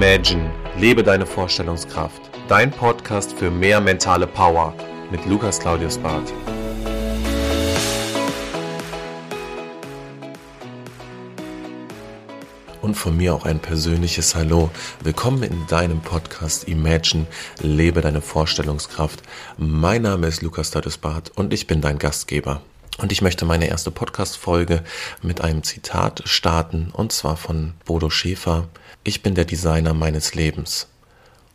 Imagine, lebe deine Vorstellungskraft. Dein Podcast für mehr mentale Power mit Lukas Claudius Barth. Und von mir auch ein persönliches Hallo. Willkommen in deinem Podcast Imagine, lebe deine Vorstellungskraft. Mein Name ist Lukas Claudius Barth und ich bin dein Gastgeber. Und ich möchte meine erste Podcast-Folge mit einem Zitat starten, und zwar von Bodo Schäfer. Ich bin der Designer meines Lebens.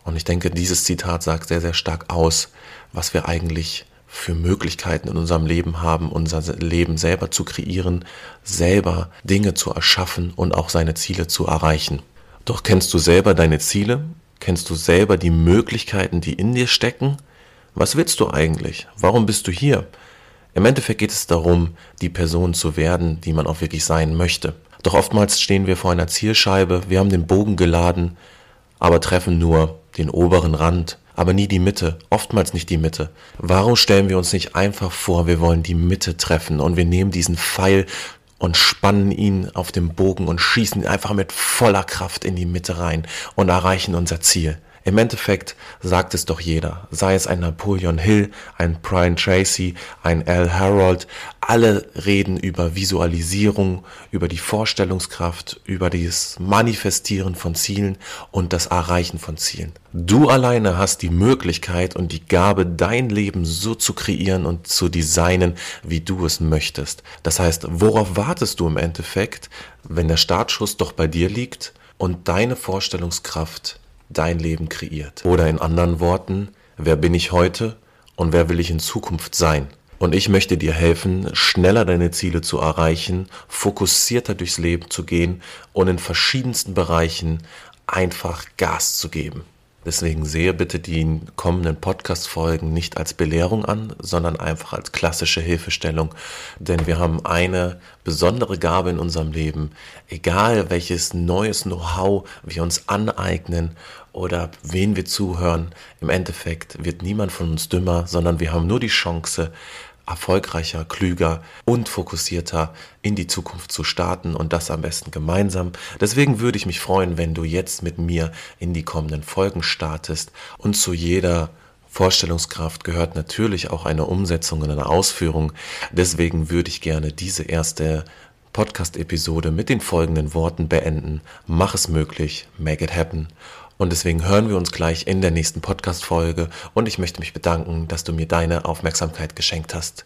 Und ich denke, dieses Zitat sagt sehr, sehr stark aus, was wir eigentlich für Möglichkeiten in unserem Leben haben, unser Leben selber zu kreieren, selber Dinge zu erschaffen und auch seine Ziele zu erreichen. Doch kennst du selber deine Ziele? Kennst du selber die Möglichkeiten, die in dir stecken? Was willst du eigentlich? Warum bist du hier? Im Endeffekt geht es darum, die Person zu werden, die man auch wirklich sein möchte. Doch oftmals stehen wir vor einer Zielscheibe, wir haben den Bogen geladen, aber treffen nur den oberen Rand, aber nie die Mitte, oftmals nicht die Mitte. Warum stellen wir uns nicht einfach vor, wir wollen die Mitte treffen und wir nehmen diesen Pfeil und spannen ihn auf dem Bogen und schießen ihn einfach mit voller Kraft in die Mitte rein und erreichen unser Ziel. Im Endeffekt sagt es doch jeder, sei es ein Napoleon Hill, ein Brian Tracy, ein Al Harold, alle reden über Visualisierung, über die Vorstellungskraft, über das Manifestieren von Zielen und das Erreichen von Zielen. Du alleine hast die Möglichkeit und die Gabe, dein Leben so zu kreieren und zu designen, wie du es möchtest. Das heißt, worauf wartest du im Endeffekt, wenn der Startschuss doch bei dir liegt und deine Vorstellungskraft dein Leben kreiert. Oder in anderen Worten, wer bin ich heute und wer will ich in Zukunft sein? Und ich möchte dir helfen, schneller deine Ziele zu erreichen, fokussierter durchs Leben zu gehen und in verschiedensten Bereichen einfach Gas zu geben. Deswegen sehe bitte die kommenden Podcast-Folgen nicht als Belehrung an, sondern einfach als klassische Hilfestellung. Denn wir haben eine besondere Gabe in unserem Leben. Egal welches neues Know-how wir uns aneignen oder wen wir zuhören, im Endeffekt wird niemand von uns dümmer, sondern wir haben nur die Chance, erfolgreicher, klüger und fokussierter in die Zukunft zu starten und das am besten gemeinsam. Deswegen würde ich mich freuen, wenn du jetzt mit mir in die kommenden Folgen startest und zu jeder Vorstellungskraft gehört natürlich auch eine Umsetzung und eine Ausführung. Deswegen würde ich gerne diese erste Podcast-Episode mit den folgenden Worten beenden. Mach es möglich, make it happen. Und deswegen hören wir uns gleich in der nächsten Podcast-Folge und ich möchte mich bedanken, dass du mir deine Aufmerksamkeit geschenkt hast.